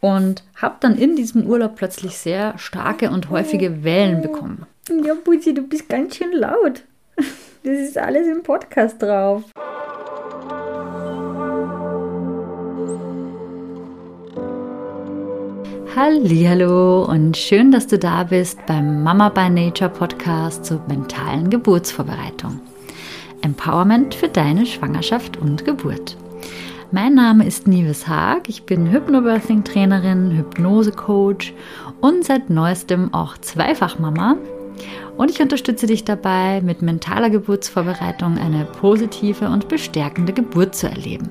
und habe dann in diesem Urlaub plötzlich sehr starke und häufige Wellen bekommen. Ja, Buzi, du bist ganz schön laut. Das ist alles im Podcast drauf. Hallo und schön, dass du da bist beim Mama by Nature Podcast zur mentalen Geburtsvorbereitung. Empowerment für deine Schwangerschaft und Geburt. Mein Name ist Nives Haag, ich bin Hypnobirthing-Trainerin, Hypnose-Coach und seit neuestem auch Zweifachmama. Und ich unterstütze dich dabei, mit mentaler Geburtsvorbereitung eine positive und bestärkende Geburt zu erleben.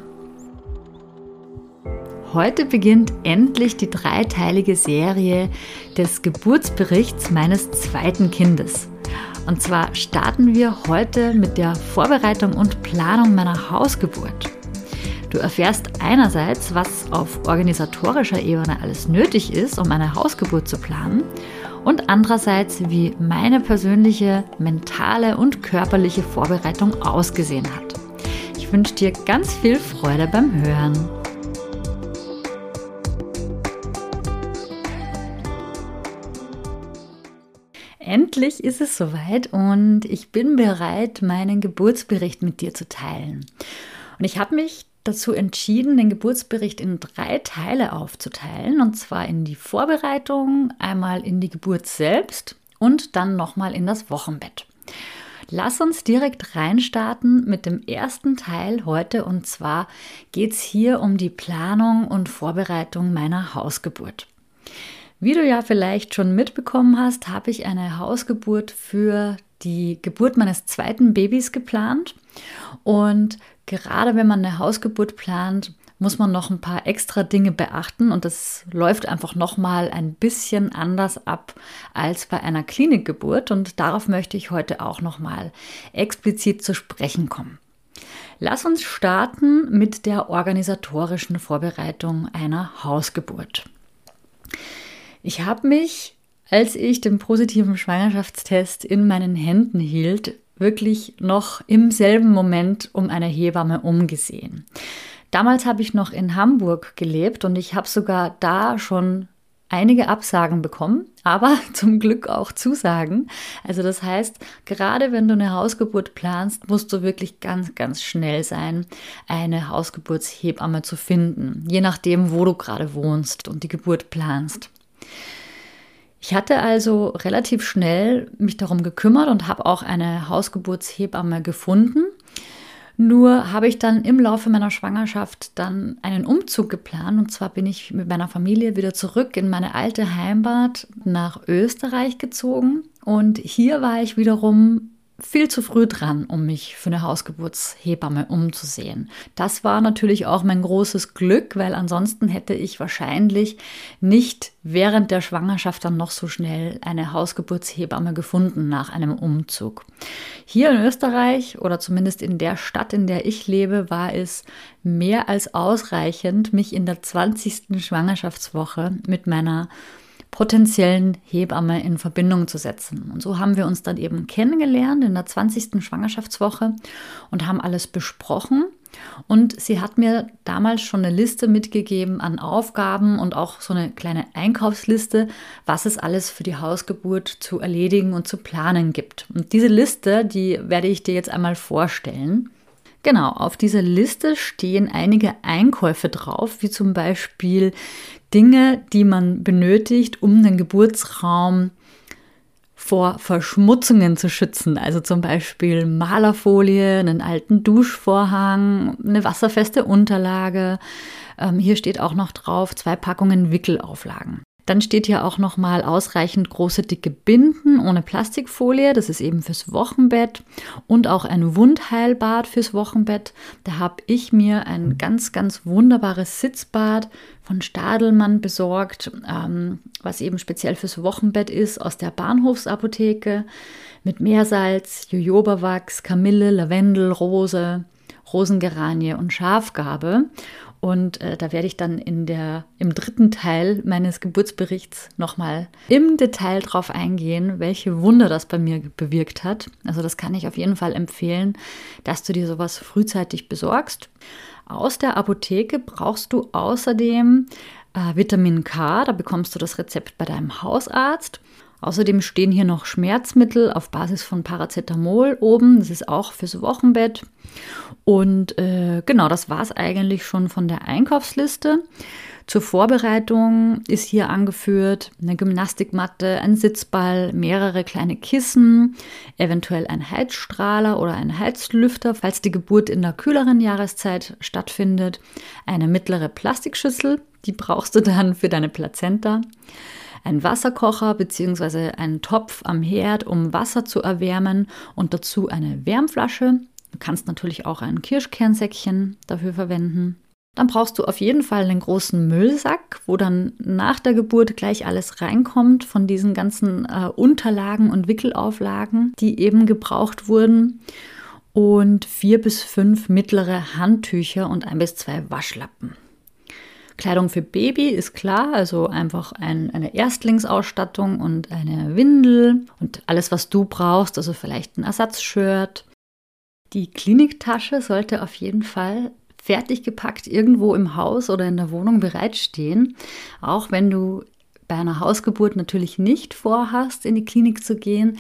Heute beginnt endlich die dreiteilige Serie des Geburtsberichts meines zweiten Kindes. Und zwar starten wir heute mit der Vorbereitung und Planung meiner Hausgeburt. Du erfährst einerseits, was auf organisatorischer Ebene alles nötig ist, um eine Hausgeburt zu planen, und andererseits, wie meine persönliche mentale und körperliche Vorbereitung ausgesehen hat. Ich wünsche dir ganz viel Freude beim Hören. Endlich ist es soweit und ich bin bereit, meinen Geburtsbericht mit dir zu teilen. Und ich habe mich dazu entschieden, den Geburtsbericht in drei Teile aufzuteilen. Und zwar in die Vorbereitung, einmal in die Geburt selbst und dann nochmal in das Wochenbett. Lass uns direkt reinstarten mit dem ersten Teil heute. Und zwar geht es hier um die Planung und Vorbereitung meiner Hausgeburt. Wie du ja vielleicht schon mitbekommen hast, habe ich eine Hausgeburt für die Geburt meines zweiten Babys geplant. Und gerade wenn man eine Hausgeburt plant, muss man noch ein paar extra Dinge beachten und das läuft einfach noch mal ein bisschen anders ab als bei einer Klinikgeburt und darauf möchte ich heute auch noch mal explizit zu sprechen kommen. Lass uns starten mit der organisatorischen Vorbereitung einer Hausgeburt. Ich habe mich, als ich den positiven Schwangerschaftstest in meinen Händen hielt, wirklich noch im selben Moment um eine Hebamme umgesehen. Damals habe ich noch in Hamburg gelebt und ich habe sogar da schon einige Absagen bekommen, aber zum Glück auch Zusagen. Also das heißt, gerade wenn du eine Hausgeburt planst, musst du wirklich ganz, ganz schnell sein, eine Hausgeburtshebamme zu finden, je nachdem, wo du gerade wohnst und die Geburt planst. Ich hatte also relativ schnell mich darum gekümmert und habe auch eine Hausgeburtshebamme gefunden. Nur habe ich dann im Laufe meiner Schwangerschaft dann einen Umzug geplant. Und zwar bin ich mit meiner Familie wieder zurück in meine alte Heimat nach Österreich gezogen. Und hier war ich wiederum viel zu früh dran, um mich für eine Hausgeburtshebamme umzusehen. Das war natürlich auch mein großes Glück, weil ansonsten hätte ich wahrscheinlich nicht während der Schwangerschaft dann noch so schnell eine Hausgeburtshebamme gefunden nach einem Umzug. Hier in Österreich oder zumindest in der Stadt, in der ich lebe, war es mehr als ausreichend, mich in der 20. Schwangerschaftswoche mit meiner potenziellen Hebamme in Verbindung zu setzen. Und so haben wir uns dann eben kennengelernt in der 20. Schwangerschaftswoche und haben alles besprochen. Und sie hat mir damals schon eine Liste mitgegeben an Aufgaben und auch so eine kleine Einkaufsliste, was es alles für die Hausgeburt zu erledigen und zu planen gibt. Und diese Liste, die werde ich dir jetzt einmal vorstellen. Genau, auf dieser Liste stehen einige Einkäufe drauf, wie zum Beispiel Dinge, die man benötigt, um den Geburtsraum vor Verschmutzungen zu schützen. Also zum Beispiel Malerfolie, einen alten Duschvorhang, eine wasserfeste Unterlage. Ähm, hier steht auch noch drauf zwei Packungen Wickelauflagen. Dann steht hier auch noch mal ausreichend große dicke Binden ohne Plastikfolie, das ist eben fürs Wochenbett und auch ein Wundheilbad fürs Wochenbett. Da habe ich mir ein ganz ganz wunderbares Sitzbad von Stadelmann besorgt, ähm, was eben speziell fürs Wochenbett ist aus der Bahnhofsapotheke mit Meersalz, Jojobawachs, Kamille, Lavendel, Rose, Rosengeranie und Schafgarbe. Und äh, da werde ich dann in der, im dritten Teil meines Geburtsberichts nochmal im Detail drauf eingehen, welche Wunder das bei mir bewirkt hat. Also das kann ich auf jeden Fall empfehlen, dass du dir sowas frühzeitig besorgst. Aus der Apotheke brauchst du außerdem äh, Vitamin K, da bekommst du das Rezept bei deinem Hausarzt. Außerdem stehen hier noch Schmerzmittel auf Basis von Paracetamol oben. Das ist auch fürs Wochenbett. Und äh, genau, das war es eigentlich schon von der Einkaufsliste. Zur Vorbereitung ist hier angeführt eine Gymnastikmatte, ein Sitzball, mehrere kleine Kissen, eventuell ein Heizstrahler oder ein Heizlüfter, falls die Geburt in der kühleren Jahreszeit stattfindet, eine mittlere Plastikschüssel, die brauchst du dann für deine Plazenta, ein Wasserkocher bzw. einen Topf am Herd, um Wasser zu erwärmen und dazu eine Wärmflasche. Du kannst natürlich auch ein Kirschkernsäckchen dafür verwenden. Dann brauchst du auf jeden Fall einen großen Müllsack, wo dann nach der Geburt gleich alles reinkommt von diesen ganzen äh, Unterlagen und Wickelauflagen, die eben gebraucht wurden. Und vier bis fünf mittlere Handtücher und ein bis zwei Waschlappen. Kleidung für Baby ist klar, also einfach ein, eine Erstlingsausstattung und eine Windel und alles, was du brauchst, also vielleicht ein Ersatzshirt. Die Kliniktasche sollte auf jeden Fall fertig gepackt irgendwo im Haus oder in der Wohnung bereitstehen. Auch wenn du bei einer Hausgeburt natürlich nicht vorhast, in die Klinik zu gehen,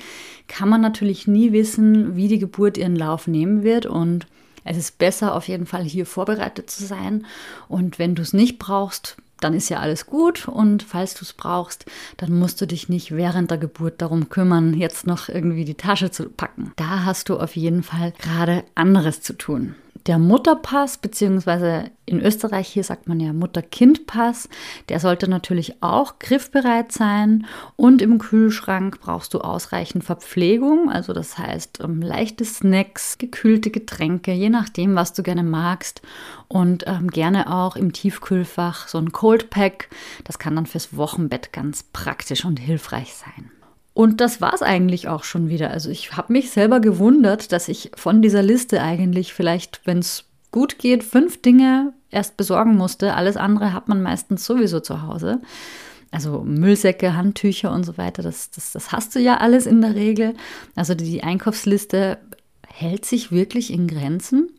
kann man natürlich nie wissen, wie die Geburt ihren Lauf nehmen wird und es ist besser auf jeden Fall hier vorbereitet zu sein und wenn du es nicht brauchst, dann ist ja alles gut und falls du es brauchst, dann musst du dich nicht während der Geburt darum kümmern, jetzt noch irgendwie die Tasche zu packen. Da hast du auf jeden Fall gerade anderes zu tun. Der Mutterpass, beziehungsweise in Österreich hier sagt man ja Mutter-Kind-Pass, der sollte natürlich auch griffbereit sein. Und im Kühlschrank brauchst du ausreichend Verpflegung, also das heißt ähm, leichte Snacks, gekühlte Getränke, je nachdem, was du gerne magst. Und ähm, gerne auch im Tiefkühlfach so ein Cold Pack. Das kann dann fürs Wochenbett ganz praktisch und hilfreich sein. Und das war es eigentlich auch schon wieder. Also ich habe mich selber gewundert, dass ich von dieser Liste eigentlich vielleicht, wenn es gut geht, fünf Dinge erst besorgen musste. Alles andere hat man meistens sowieso zu Hause. Also Müllsäcke, Handtücher und so weiter, das, das, das hast du ja alles in der Regel. Also die Einkaufsliste hält sich wirklich in Grenzen.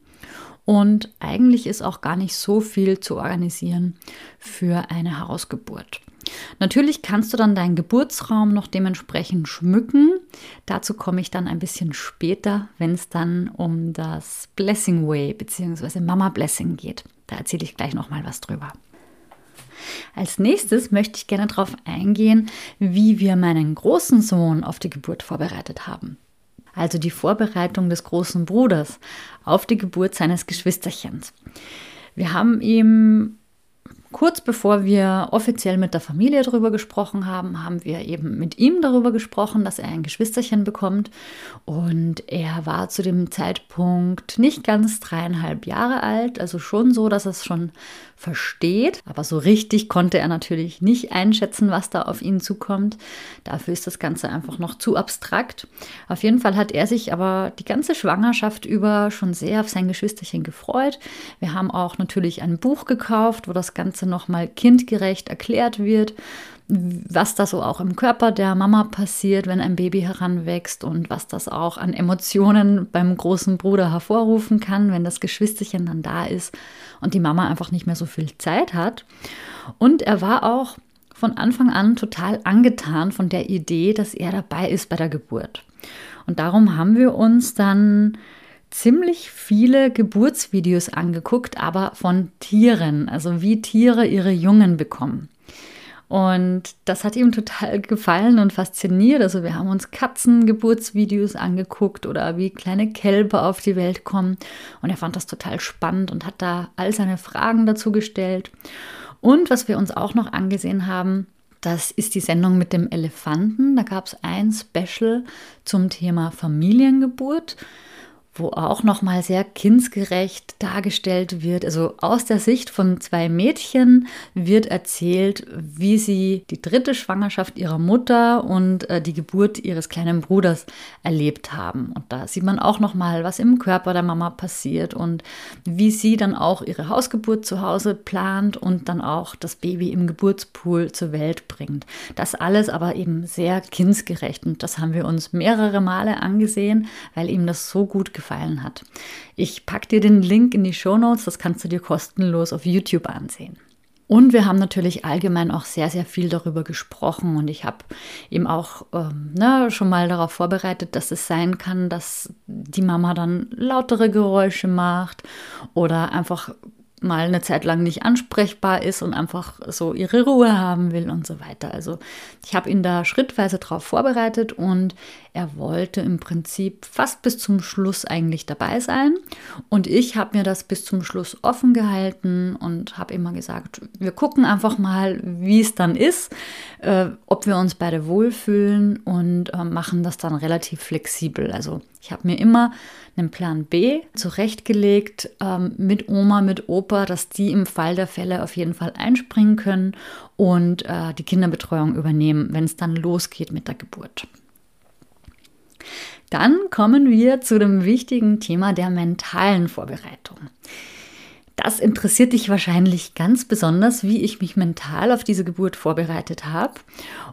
Und eigentlich ist auch gar nicht so viel zu organisieren für eine Hausgeburt. Natürlich kannst du dann deinen Geburtsraum noch dementsprechend schmücken. Dazu komme ich dann ein bisschen später, wenn es dann um das Blessing Way bzw. Mama Blessing geht. Da erzähle ich gleich noch mal was drüber. Als nächstes möchte ich gerne darauf eingehen, wie wir meinen großen Sohn auf die Geburt vorbereitet haben. Also die Vorbereitung des großen Bruders auf die Geburt seines Geschwisterchens. Wir haben ihm Kurz bevor wir offiziell mit der Familie darüber gesprochen haben, haben wir eben mit ihm darüber gesprochen, dass er ein Geschwisterchen bekommt. Und er war zu dem Zeitpunkt nicht ganz dreieinhalb Jahre alt, also schon so, dass es schon versteht. Aber so richtig konnte er natürlich nicht einschätzen, was da auf ihn zukommt. Dafür ist das Ganze einfach noch zu abstrakt. Auf jeden Fall hat er sich aber die ganze Schwangerschaft über schon sehr auf sein Geschwisterchen gefreut. Wir haben auch natürlich ein Buch gekauft, wo das Ganze nochmal kindgerecht erklärt wird was da so auch im Körper der Mama passiert, wenn ein Baby heranwächst und was das auch an Emotionen beim großen Bruder hervorrufen kann, wenn das Geschwisterchen dann da ist und die Mama einfach nicht mehr so viel Zeit hat. Und er war auch von Anfang an total angetan von der Idee, dass er dabei ist bei der Geburt. Und darum haben wir uns dann ziemlich viele Geburtsvideos angeguckt, aber von Tieren, also wie Tiere ihre Jungen bekommen. Und das hat ihm total gefallen und fasziniert. Also wir haben uns Katzengeburtsvideos angeguckt oder wie kleine Kälber auf die Welt kommen. Und er fand das total spannend und hat da all seine Fragen dazu gestellt. Und was wir uns auch noch angesehen haben, das ist die Sendung mit dem Elefanten. Da gab es ein Special zum Thema Familiengeburt wo auch noch mal sehr kindsgerecht dargestellt wird. Also aus der Sicht von zwei Mädchen wird erzählt, wie sie die dritte Schwangerschaft ihrer Mutter und äh, die Geburt ihres kleinen Bruders erlebt haben. Und da sieht man auch noch mal, was im Körper der Mama passiert und wie sie dann auch ihre Hausgeburt zu Hause plant und dann auch das Baby im Geburtspool zur Welt bringt. Das alles aber eben sehr kindsgerecht und das haben wir uns mehrere Male angesehen, weil ihm das so gut gefällt gefallen hat. Ich packe dir den Link in die Show Notes, das kannst du dir kostenlos auf YouTube ansehen. Und wir haben natürlich allgemein auch sehr, sehr viel darüber gesprochen. Und ich habe eben auch ähm, ne, schon mal darauf vorbereitet, dass es sein kann, dass die Mama dann lautere Geräusche macht oder einfach mal eine Zeit lang nicht ansprechbar ist und einfach so ihre Ruhe haben will und so weiter. Also ich habe ihn da schrittweise darauf vorbereitet und er wollte im Prinzip fast bis zum Schluss eigentlich dabei sein. Und ich habe mir das bis zum Schluss offen gehalten und habe immer gesagt, wir gucken einfach mal, wie es dann ist, äh, ob wir uns beide wohlfühlen und äh, machen das dann relativ flexibel. Also ich habe mir immer einen Plan B zurechtgelegt ähm, mit Oma, mit Opa, dass die im Fall der Fälle auf jeden Fall einspringen können und äh, die Kinderbetreuung übernehmen, wenn es dann losgeht mit der Geburt. Dann kommen wir zu dem wichtigen Thema der mentalen Vorbereitung. Das interessiert dich wahrscheinlich ganz besonders, wie ich mich mental auf diese Geburt vorbereitet habe.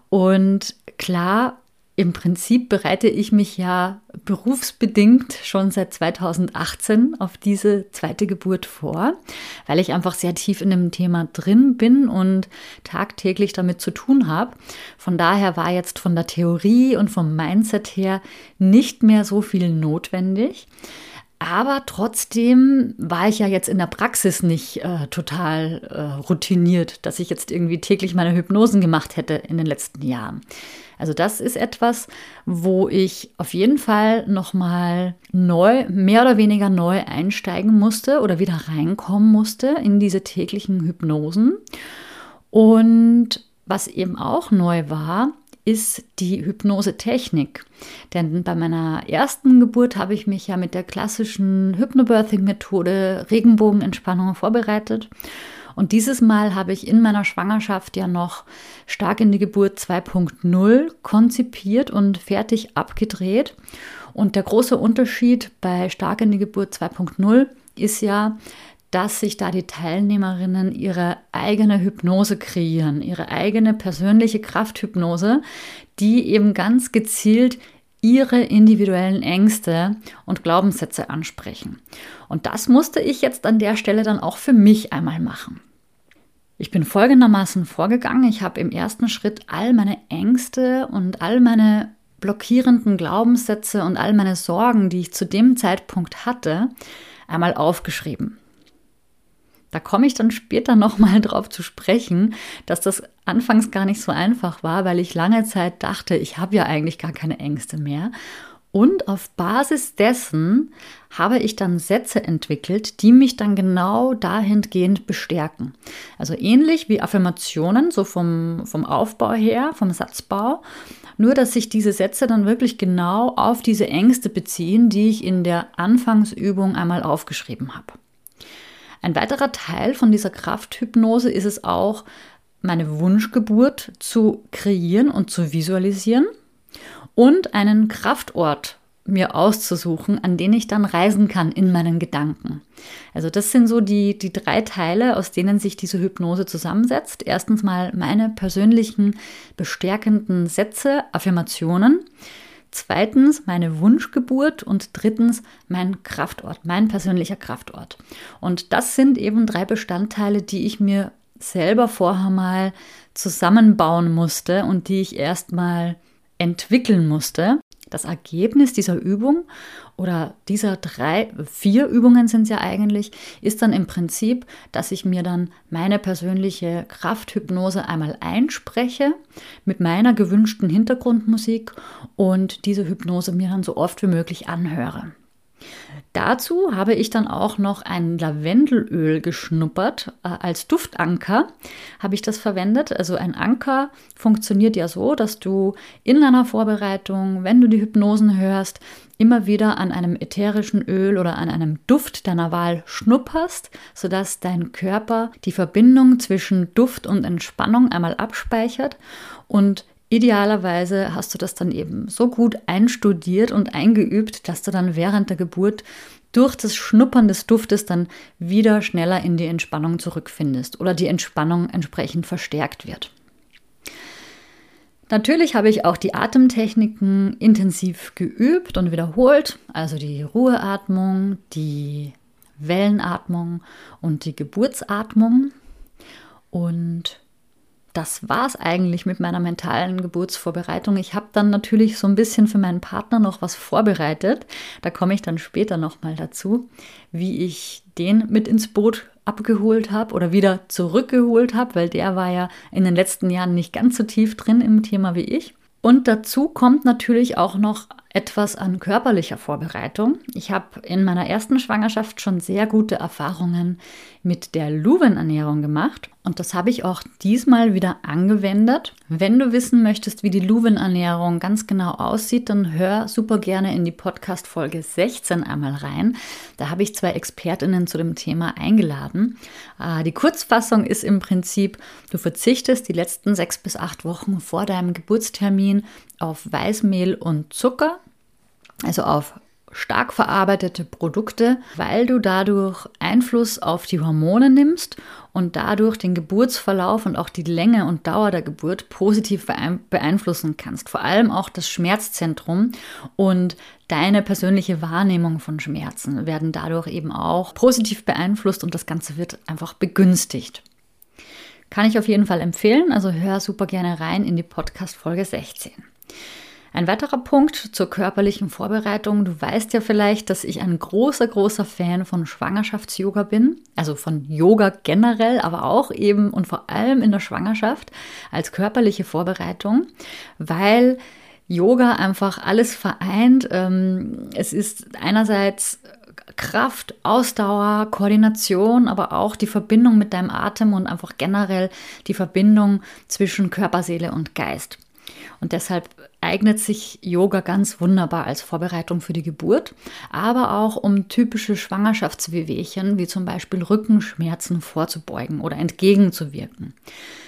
Und klar, im Prinzip bereite ich mich ja berufsbedingt schon seit 2018 auf diese zweite Geburt vor, weil ich einfach sehr tief in dem Thema drin bin und tagtäglich damit zu tun habe. Von daher war jetzt von der Theorie und vom Mindset her nicht mehr so viel notwendig. Aber trotzdem war ich ja jetzt in der Praxis nicht äh, total äh, routiniert, dass ich jetzt irgendwie täglich meine Hypnosen gemacht hätte in den letzten Jahren. Also das ist etwas, wo ich auf jeden Fall nochmal neu, mehr oder weniger neu einsteigen musste oder wieder reinkommen musste in diese täglichen Hypnosen. Und was eben auch neu war, ist die Hypnosetechnik. Denn bei meiner ersten Geburt habe ich mich ja mit der klassischen Hypnobirthing-Methode Regenbogenentspannung vorbereitet. Und dieses Mal habe ich in meiner Schwangerschaft ja noch stark in die Geburt 2.0 konzipiert und fertig abgedreht. Und der große Unterschied bei stark in die Geburt 2.0 ist ja, dass sich da die Teilnehmerinnen ihre eigene Hypnose kreieren, ihre eigene persönliche Krafthypnose, die eben ganz gezielt ihre individuellen Ängste und Glaubenssätze ansprechen. Und das musste ich jetzt an der Stelle dann auch für mich einmal machen. Ich bin folgendermaßen vorgegangen. Ich habe im ersten Schritt all meine Ängste und all meine blockierenden Glaubenssätze und all meine Sorgen, die ich zu dem Zeitpunkt hatte, einmal aufgeschrieben. Da komme ich dann später nochmal drauf zu sprechen, dass das anfangs gar nicht so einfach war, weil ich lange Zeit dachte, ich habe ja eigentlich gar keine Ängste mehr. Und auf Basis dessen habe ich dann Sätze entwickelt, die mich dann genau dahingehend bestärken. Also ähnlich wie Affirmationen, so vom, vom Aufbau her, vom Satzbau. Nur, dass sich diese Sätze dann wirklich genau auf diese Ängste beziehen, die ich in der Anfangsübung einmal aufgeschrieben habe. Ein weiterer Teil von dieser Krafthypnose ist es auch, meine Wunschgeburt zu kreieren und zu visualisieren und einen Kraftort mir auszusuchen, an den ich dann reisen kann in meinen Gedanken. Also das sind so die, die drei Teile, aus denen sich diese Hypnose zusammensetzt. Erstens mal meine persönlichen bestärkenden Sätze, Affirmationen. Zweitens meine Wunschgeburt und drittens mein Kraftort, mein persönlicher Kraftort. Und das sind eben drei Bestandteile, die ich mir selber vorher mal zusammenbauen musste und die ich erstmal entwickeln musste. Das Ergebnis dieser Übung oder dieser drei, vier Übungen sind es ja eigentlich, ist dann im Prinzip, dass ich mir dann meine persönliche Krafthypnose einmal einspreche mit meiner gewünschten Hintergrundmusik und diese Hypnose mir dann so oft wie möglich anhöre. Dazu habe ich dann auch noch ein Lavendelöl geschnuppert. Äh, als Duftanker habe ich das verwendet. Also ein Anker funktioniert ja so, dass du in deiner Vorbereitung, wenn du die Hypnosen hörst, immer wieder an einem ätherischen Öl oder an einem Duft deiner Wahl schnupperst, sodass dein Körper die Verbindung zwischen Duft und Entspannung einmal abspeichert und Idealerweise hast du das dann eben so gut einstudiert und eingeübt, dass du dann während der Geburt durch das Schnuppern des Duftes dann wieder schneller in die Entspannung zurückfindest oder die Entspannung entsprechend verstärkt wird. Natürlich habe ich auch die Atemtechniken intensiv geübt und wiederholt, also die Ruheatmung, die Wellenatmung und die Geburtsatmung. Und das war es eigentlich mit meiner mentalen Geburtsvorbereitung. Ich habe dann natürlich so ein bisschen für meinen Partner noch was vorbereitet. Da komme ich dann später nochmal dazu, wie ich den mit ins Boot abgeholt habe oder wieder zurückgeholt habe, weil der war ja in den letzten Jahren nicht ganz so tief drin im Thema wie ich. Und dazu kommt natürlich auch noch etwas an körperlicher Vorbereitung. Ich habe in meiner ersten Schwangerschaft schon sehr gute Erfahrungen mit der Luwen-Ernährung gemacht und das habe ich auch diesmal wieder angewendet. Wenn du wissen möchtest, wie die Luwen-Ernährung ganz genau aussieht, dann hör super gerne in die Podcast-Folge 16 einmal rein. Da habe ich zwei Expertinnen zu dem Thema eingeladen. Äh, die Kurzfassung ist im Prinzip, du verzichtest die letzten sechs bis acht Wochen vor deinem Geburtstermin auf Weißmehl und Zucker also auf stark verarbeitete Produkte, weil du dadurch Einfluss auf die Hormone nimmst und dadurch den Geburtsverlauf und auch die Länge und Dauer der Geburt positiv beeinflussen kannst. Vor allem auch das Schmerzzentrum und deine persönliche Wahrnehmung von Schmerzen werden dadurch eben auch positiv beeinflusst und das Ganze wird einfach begünstigt. Kann ich auf jeden Fall empfehlen, also hör super gerne rein in die Podcast Folge 16. Ein weiterer Punkt zur körperlichen Vorbereitung. Du weißt ja vielleicht, dass ich ein großer, großer Fan von Schwangerschafts-Yoga bin. Also von Yoga generell, aber auch eben und vor allem in der Schwangerschaft als körperliche Vorbereitung, weil Yoga einfach alles vereint. Ähm, es ist einerseits Kraft, Ausdauer, Koordination, aber auch die Verbindung mit deinem Atem und einfach generell die Verbindung zwischen Körper, Seele und Geist. Und deshalb eignet sich Yoga ganz wunderbar als Vorbereitung für die Geburt, aber auch um typische Schwangerschaftswehwehchen wie zum Beispiel Rückenschmerzen vorzubeugen oder entgegenzuwirken.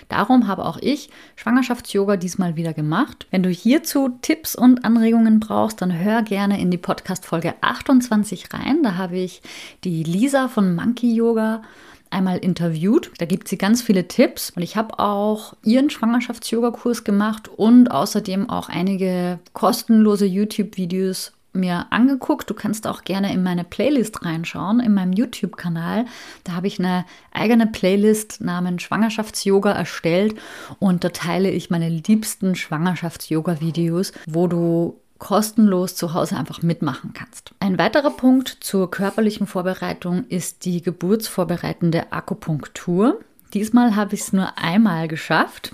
Darum habe auch ich Schwangerschafts-Yoga diesmal wieder gemacht. Wenn du hierzu Tipps und Anregungen brauchst, dann hör gerne in die Podcast-Folge 28 rein. Da habe ich die Lisa von Monkey Yoga einmal interviewt. Da gibt sie ganz viele Tipps und ich habe auch ihren Schwangerschafts-Yoga-Kurs gemacht und außerdem auch einige kostenlose YouTube-Videos mir angeguckt. Du kannst auch gerne in meine Playlist reinschauen, in meinem YouTube-Kanal. Da habe ich eine eigene Playlist namens Schwangerschafts-Yoga erstellt und da teile ich meine liebsten Schwangerschafts-Yoga-Videos, wo du kostenlos zu Hause einfach mitmachen kannst. Ein weiterer Punkt zur körperlichen Vorbereitung ist die geburtsvorbereitende Akupunktur. Diesmal habe ich es nur einmal geschafft.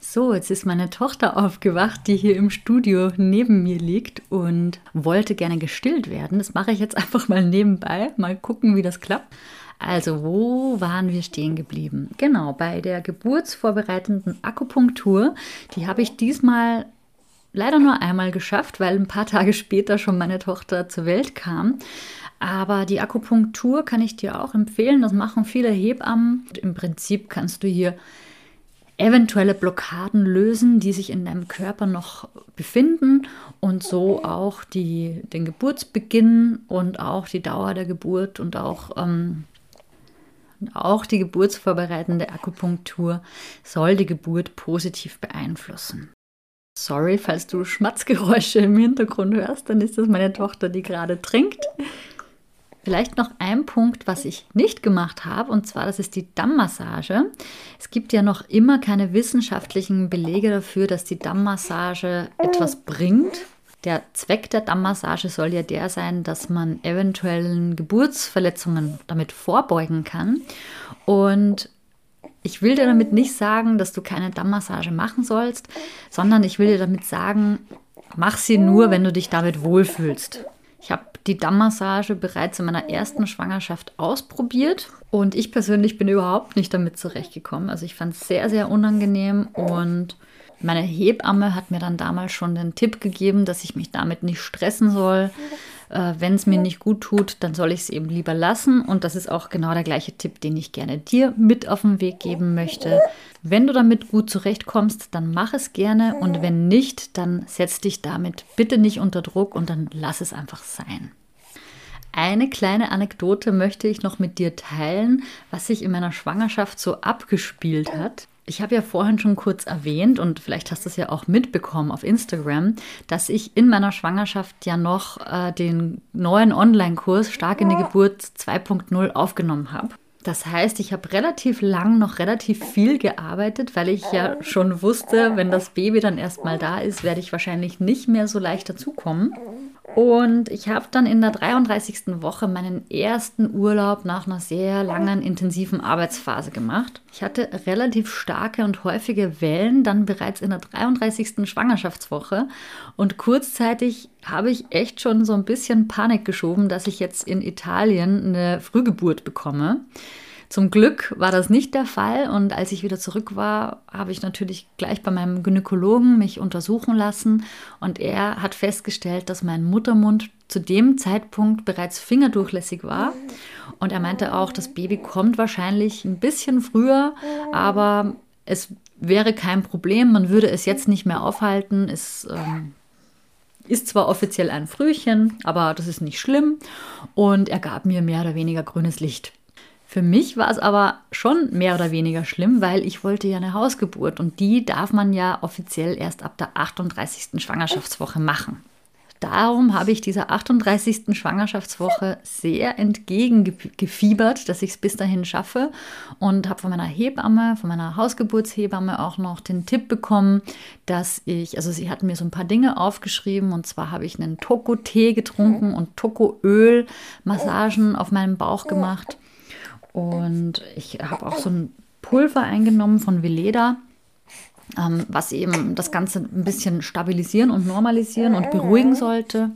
So, jetzt ist meine Tochter aufgewacht, die hier im Studio neben mir liegt und wollte gerne gestillt werden. Das mache ich jetzt einfach mal nebenbei. Mal gucken, wie das klappt. Also, wo waren wir stehen geblieben? Genau, bei der geburtsvorbereitenden Akupunktur. Die habe ich diesmal leider nur einmal geschafft, weil ein paar Tage später schon meine Tochter zur Welt kam. Aber die Akupunktur kann ich dir auch empfehlen. Das machen viele Hebammen. Im Prinzip kannst du hier eventuelle Blockaden lösen, die sich in deinem Körper noch befinden und so auch die, den Geburtsbeginn und auch die Dauer der Geburt und auch, ähm, auch die geburtsvorbereitende Akupunktur soll die Geburt positiv beeinflussen. Sorry, falls du Schmatzgeräusche im Hintergrund hörst, dann ist das meine Tochter, die gerade trinkt. Vielleicht noch ein Punkt, was ich nicht gemacht habe, und zwar das ist die Dammmassage. Es gibt ja noch immer keine wissenschaftlichen Belege dafür, dass die Dammmassage etwas bringt. Der Zweck der Dammmassage soll ja der sein, dass man eventuellen Geburtsverletzungen damit vorbeugen kann. Und ich will dir damit nicht sagen, dass du keine Dammmassage machen sollst, sondern ich will dir damit sagen, mach sie nur, wenn du dich damit wohlfühlst. Ich habe die Dammmassage bereits in meiner ersten Schwangerschaft ausprobiert und ich persönlich bin überhaupt nicht damit zurechtgekommen. Also ich fand es sehr, sehr unangenehm und meine Hebamme hat mir dann damals schon den Tipp gegeben, dass ich mich damit nicht stressen soll, äh, Wenn es mir nicht gut tut, dann soll ich es eben lieber lassen. Und das ist auch genau der gleiche Tipp, den ich gerne dir mit auf den Weg geben möchte. Wenn du damit gut zurechtkommst, dann mach es gerne. Und wenn nicht, dann setz dich damit bitte nicht unter Druck und dann lass es einfach sein. Eine kleine Anekdote möchte ich noch mit dir teilen, was sich in meiner Schwangerschaft so abgespielt hat. Ich habe ja vorhin schon kurz erwähnt und vielleicht hast du es ja auch mitbekommen auf Instagram, dass ich in meiner Schwangerschaft ja noch äh, den neuen Online-Kurs Stark in die Geburt 2.0 aufgenommen habe. Das heißt, ich habe relativ lang noch relativ viel gearbeitet, weil ich ja schon wusste, wenn das Baby dann erstmal da ist, werde ich wahrscheinlich nicht mehr so leicht dazukommen. Und ich habe dann in der 33. Woche meinen ersten Urlaub nach einer sehr langen, intensiven Arbeitsphase gemacht. Ich hatte relativ starke und häufige Wellen dann bereits in der 33. Schwangerschaftswoche. Und kurzzeitig habe ich echt schon so ein bisschen Panik geschoben, dass ich jetzt in Italien eine Frühgeburt bekomme. Zum Glück war das nicht der Fall. Und als ich wieder zurück war, habe ich natürlich gleich bei meinem Gynäkologen mich untersuchen lassen. Und er hat festgestellt, dass mein Muttermund zu dem Zeitpunkt bereits fingerdurchlässig war. Und er meinte auch, das Baby kommt wahrscheinlich ein bisschen früher, aber es wäre kein Problem, man würde es jetzt nicht mehr aufhalten. Es ähm, ist zwar offiziell ein Frühchen, aber das ist nicht schlimm. Und er gab mir mehr oder weniger grünes Licht. Für mich war es aber schon mehr oder weniger schlimm, weil ich wollte ja eine Hausgeburt und die darf man ja offiziell erst ab der 38. Schwangerschaftswoche machen. Darum habe ich dieser 38. Schwangerschaftswoche sehr entgegengefiebert, dass ich es bis dahin schaffe und habe von meiner Hebamme, von meiner Hausgeburtshebamme auch noch den Tipp bekommen, dass ich, also sie hat mir so ein paar Dinge aufgeschrieben und zwar habe ich einen Toko-Tee getrunken und Toko-Öl Massagen auf meinem Bauch gemacht und ich habe auch so ein Pulver eingenommen von Veleda, ähm, was eben das Ganze ein bisschen stabilisieren und normalisieren und beruhigen sollte.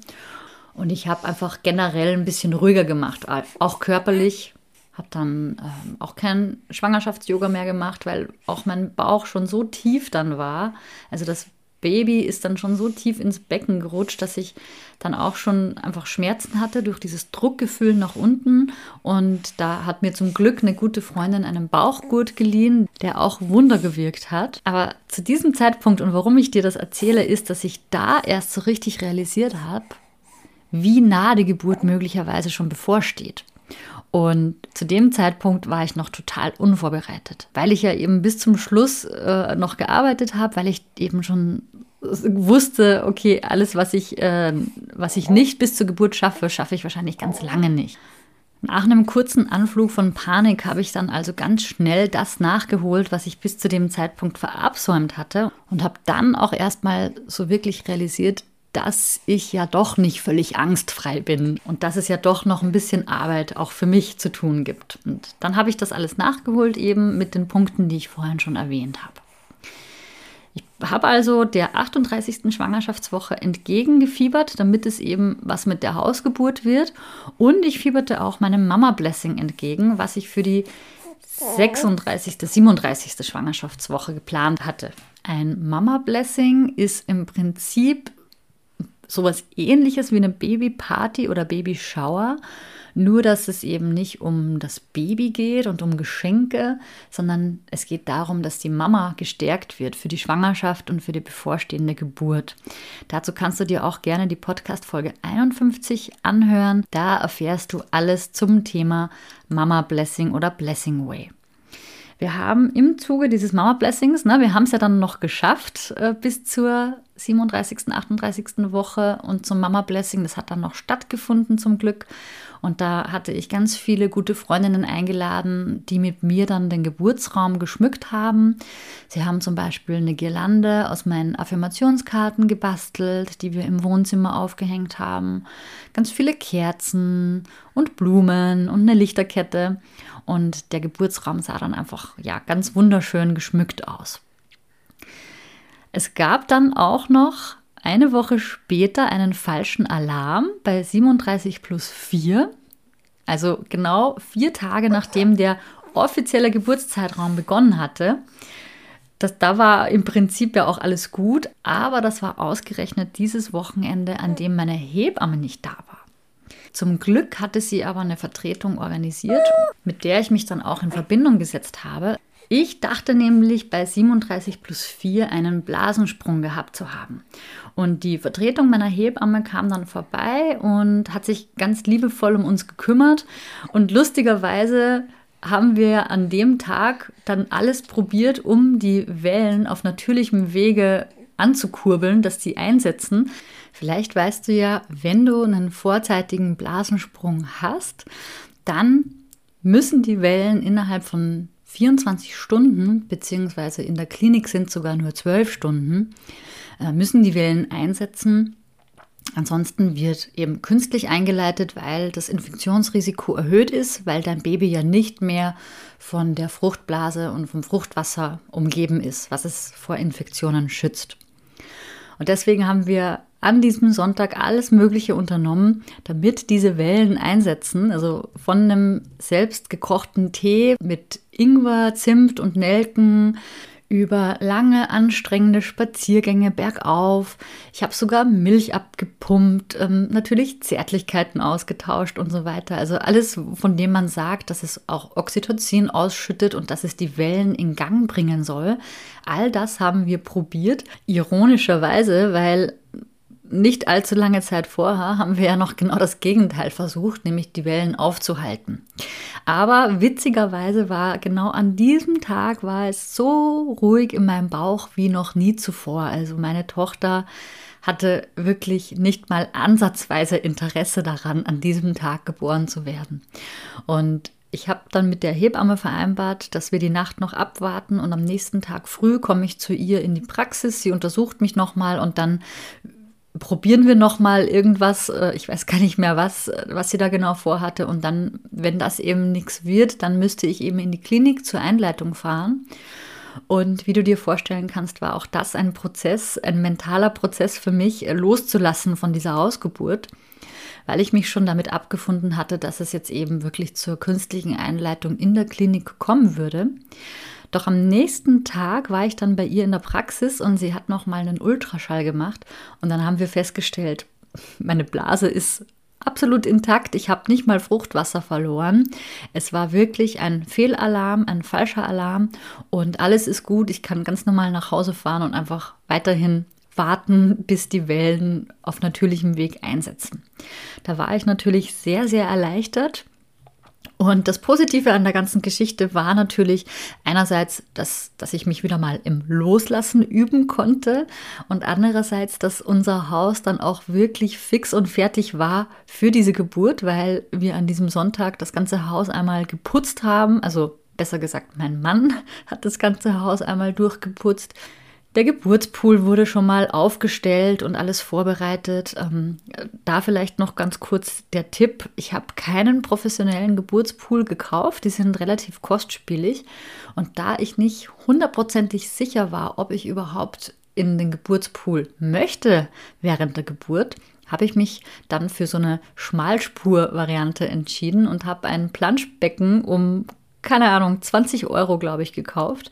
Und ich habe einfach generell ein bisschen ruhiger gemacht, auch körperlich. Habe dann ähm, auch kein Schwangerschafts-Yoga mehr gemacht, weil auch mein Bauch schon so tief dann war. Also das Baby ist dann schon so tief ins Becken gerutscht, dass ich dann auch schon einfach Schmerzen hatte durch dieses Druckgefühl nach unten. Und da hat mir zum Glück eine gute Freundin einen Bauchgurt geliehen, der auch Wunder gewirkt hat. Aber zu diesem Zeitpunkt und warum ich dir das erzähle, ist, dass ich da erst so richtig realisiert habe, wie nah die Geburt möglicherweise schon bevorsteht. Und zu dem Zeitpunkt war ich noch total unvorbereitet, weil ich ja eben bis zum Schluss äh, noch gearbeitet habe, weil ich eben schon wusste, okay, alles, was ich, äh, was ich nicht bis zur Geburt schaffe, schaffe ich wahrscheinlich ganz lange nicht. Nach einem kurzen Anflug von Panik habe ich dann also ganz schnell das nachgeholt, was ich bis zu dem Zeitpunkt verabsäumt hatte und habe dann auch erstmal so wirklich realisiert, dass ich ja doch nicht völlig angstfrei bin und dass es ja doch noch ein bisschen Arbeit auch für mich zu tun gibt. Und dann habe ich das alles nachgeholt, eben mit den Punkten, die ich vorhin schon erwähnt habe. Ich habe also der 38. Schwangerschaftswoche entgegengefiebert, damit es eben was mit der Hausgeburt wird. Und ich fieberte auch meinem Mama-Blessing entgegen, was ich für die 36., 37. Schwangerschaftswoche geplant hatte. Ein Mama-Blessing ist im Prinzip sowas ähnliches wie eine Babyparty oder Babyshower, nur dass es eben nicht um das Baby geht und um Geschenke, sondern es geht darum, dass die Mama gestärkt wird für die Schwangerschaft und für die bevorstehende Geburt. Dazu kannst du dir auch gerne die Podcast Folge 51 anhören. Da erfährst du alles zum Thema Mama Blessing oder Blessing Way. Wir haben im Zuge dieses Mama Blessings, ne, wir haben es ja dann noch geschafft äh, bis zur 37., 38. Woche und zum Mama Blessing, das hat dann noch stattgefunden zum Glück. Und da hatte ich ganz viele gute Freundinnen eingeladen, die mit mir dann den Geburtsraum geschmückt haben. Sie haben zum Beispiel eine Girlande aus meinen Affirmationskarten gebastelt, die wir im Wohnzimmer aufgehängt haben. Ganz viele Kerzen und Blumen und eine Lichterkette. Und der Geburtsraum sah dann einfach ja ganz wunderschön geschmückt aus. Es gab dann auch noch eine Woche später einen falschen Alarm bei 37 plus 4. Also genau vier Tage nachdem der offizielle Geburtszeitraum begonnen hatte. Das, da war im Prinzip ja auch alles gut, aber das war ausgerechnet dieses Wochenende, an dem meine Hebamme nicht da war. Zum Glück hatte sie aber eine Vertretung organisiert, mit der ich mich dann auch in Verbindung gesetzt habe. Ich dachte nämlich bei 37 plus 4 einen Blasensprung gehabt zu haben. Und die Vertretung meiner Hebamme kam dann vorbei und hat sich ganz liebevoll um uns gekümmert. Und lustigerweise haben wir an dem Tag dann alles probiert, um die Wellen auf natürlichem Wege anzukurbeln, dass die einsetzen. Vielleicht weißt du ja, wenn du einen vorzeitigen Blasensprung hast, dann müssen die Wellen innerhalb von 24 Stunden, beziehungsweise in der Klinik sind sogar nur 12 Stunden, äh, müssen die Wellen einsetzen. Ansonsten wird eben künstlich eingeleitet, weil das Infektionsrisiko erhöht ist, weil dein Baby ja nicht mehr von der Fruchtblase und vom Fruchtwasser umgeben ist, was es vor Infektionen schützt. Und deswegen haben wir an diesem Sonntag alles Mögliche unternommen, damit diese Wellen einsetzen. Also von einem selbst gekochten Tee mit Ingwer, Zimt und Nelken über lange anstrengende Spaziergänge bergauf. Ich habe sogar Milch abgepumpt, ähm, natürlich Zärtlichkeiten ausgetauscht und so weiter. Also alles, von dem man sagt, dass es auch Oxytocin ausschüttet und dass es die Wellen in Gang bringen soll. All das haben wir probiert. Ironischerweise, weil nicht allzu lange Zeit vorher haben wir ja noch genau das Gegenteil versucht, nämlich die Wellen aufzuhalten. Aber witzigerweise war genau an diesem Tag war es so ruhig in meinem Bauch wie noch nie zuvor. Also meine Tochter hatte wirklich nicht mal ansatzweise Interesse daran, an diesem Tag geboren zu werden. Und ich habe dann mit der Hebamme vereinbart, dass wir die Nacht noch abwarten und am nächsten Tag früh komme ich zu ihr in die Praxis. Sie untersucht mich nochmal und dann probieren wir noch mal irgendwas, äh, ich weiß gar nicht mehr was, was sie da genau vorhatte und dann, wenn das eben nichts wird, dann müsste ich eben in die Klinik zur Einleitung fahren. Und wie du dir vorstellen kannst, war auch das ein Prozess, ein mentaler Prozess für mich, äh, loszulassen von dieser Ausgeburt, weil ich mich schon damit abgefunden hatte, dass es jetzt eben wirklich zur künstlichen Einleitung in der Klinik kommen würde. Doch am nächsten Tag war ich dann bei ihr in der Praxis und sie hat noch mal einen Ultraschall gemacht und dann haben wir festgestellt, meine Blase ist absolut intakt. Ich habe nicht mal Fruchtwasser verloren. Es war wirklich ein Fehlalarm, ein falscher Alarm und alles ist gut. Ich kann ganz normal nach Hause fahren und einfach weiterhin warten, bis die Wellen auf natürlichem Weg einsetzen. Da war ich natürlich sehr, sehr erleichtert. Und das Positive an der ganzen Geschichte war natürlich einerseits, dass, dass ich mich wieder mal im Loslassen üben konnte und andererseits, dass unser Haus dann auch wirklich fix und fertig war für diese Geburt, weil wir an diesem Sonntag das ganze Haus einmal geputzt haben. Also besser gesagt, mein Mann hat das ganze Haus einmal durchgeputzt. Der Geburtspool wurde schon mal aufgestellt und alles vorbereitet. Ähm, da vielleicht noch ganz kurz der Tipp. Ich habe keinen professionellen Geburtspool gekauft. Die sind relativ kostspielig. Und da ich nicht hundertprozentig sicher war, ob ich überhaupt in den Geburtspool möchte während der Geburt, habe ich mich dann für so eine Schmalspur-Variante entschieden und habe ein Planschbecken um, keine Ahnung, 20 Euro, glaube ich, gekauft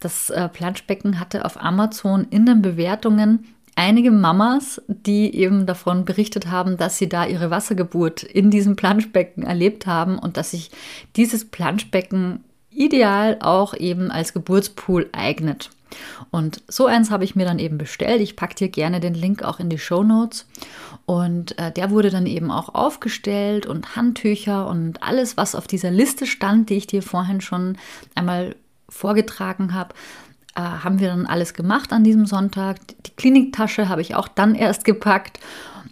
das äh, Planschbecken hatte auf Amazon in den Bewertungen einige Mamas, die eben davon berichtet haben, dass sie da ihre Wassergeburt in diesem Planschbecken erlebt haben und dass sich dieses Planschbecken ideal auch eben als Geburtspool eignet. Und so eins habe ich mir dann eben bestellt. Ich packe dir gerne den Link auch in die Show Notes. Und äh, der wurde dann eben auch aufgestellt und Handtücher und alles, was auf dieser Liste stand, die ich dir vorhin schon einmal vorgetragen habe, äh, haben wir dann alles gemacht an diesem Sonntag. Die Kliniktasche habe ich auch dann erst gepackt.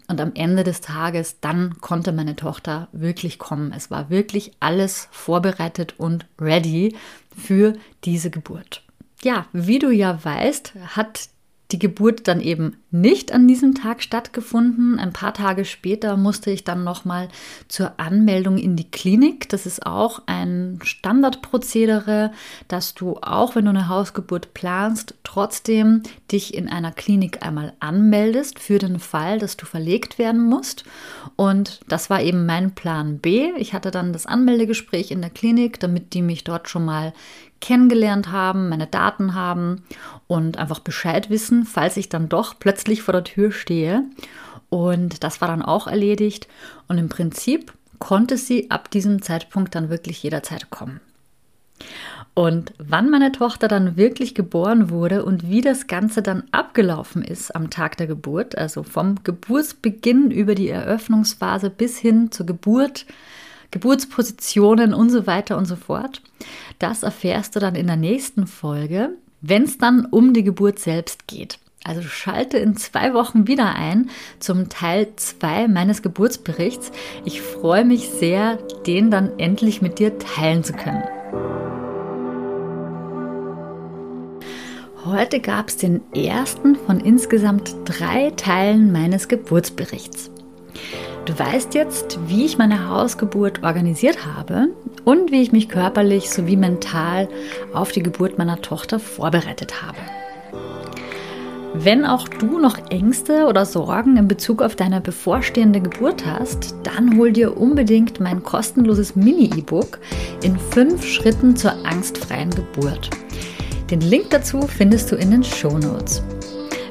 Und am Ende des Tages, dann konnte meine Tochter wirklich kommen. Es war wirklich alles vorbereitet und ready für diese Geburt. Ja, wie du ja weißt, hat die Geburt dann eben nicht an diesem Tag stattgefunden. Ein paar Tage später musste ich dann nochmal zur Anmeldung in die Klinik. Das ist auch ein Standardprozedere, dass du auch, wenn du eine Hausgeburt planst, trotzdem dich in einer Klinik einmal anmeldest für den Fall, dass du verlegt werden musst. Und das war eben mein Plan B. Ich hatte dann das Anmeldegespräch in der Klinik, damit die mich dort schon mal kennengelernt haben, meine Daten haben und einfach Bescheid wissen, falls ich dann doch plötzlich vor der Tür stehe. Und das war dann auch erledigt. Und im Prinzip konnte sie ab diesem Zeitpunkt dann wirklich jederzeit kommen. Und wann meine Tochter dann wirklich geboren wurde und wie das Ganze dann abgelaufen ist am Tag der Geburt, also vom Geburtsbeginn über die Eröffnungsphase bis hin zur Geburt, Geburtspositionen und so weiter und so fort, das erfährst du dann in der nächsten Folge, wenn es dann um die Geburt selbst geht. Also schalte in zwei Wochen wieder ein zum Teil 2 meines Geburtsberichts. Ich freue mich sehr, den dann endlich mit dir teilen zu können. Heute gab es den ersten von insgesamt drei Teilen meines Geburtsberichts. Du weißt jetzt, wie ich meine Hausgeburt organisiert habe und wie ich mich körperlich sowie mental auf die Geburt meiner Tochter vorbereitet habe. Wenn auch du noch Ängste oder Sorgen in Bezug auf deine bevorstehende Geburt hast, dann hol dir unbedingt mein kostenloses Mini-E-Book in fünf Schritten zur angstfreien Geburt. Den Link dazu findest du in den Show Notes.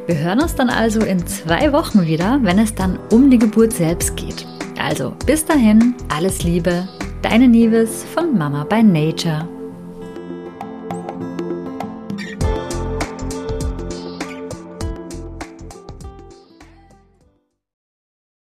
Wir hören uns dann also in zwei Wochen wieder, wenn es dann um die Geburt selbst geht. Also bis dahin, alles Liebe, deine Nieves von Mama by Nature.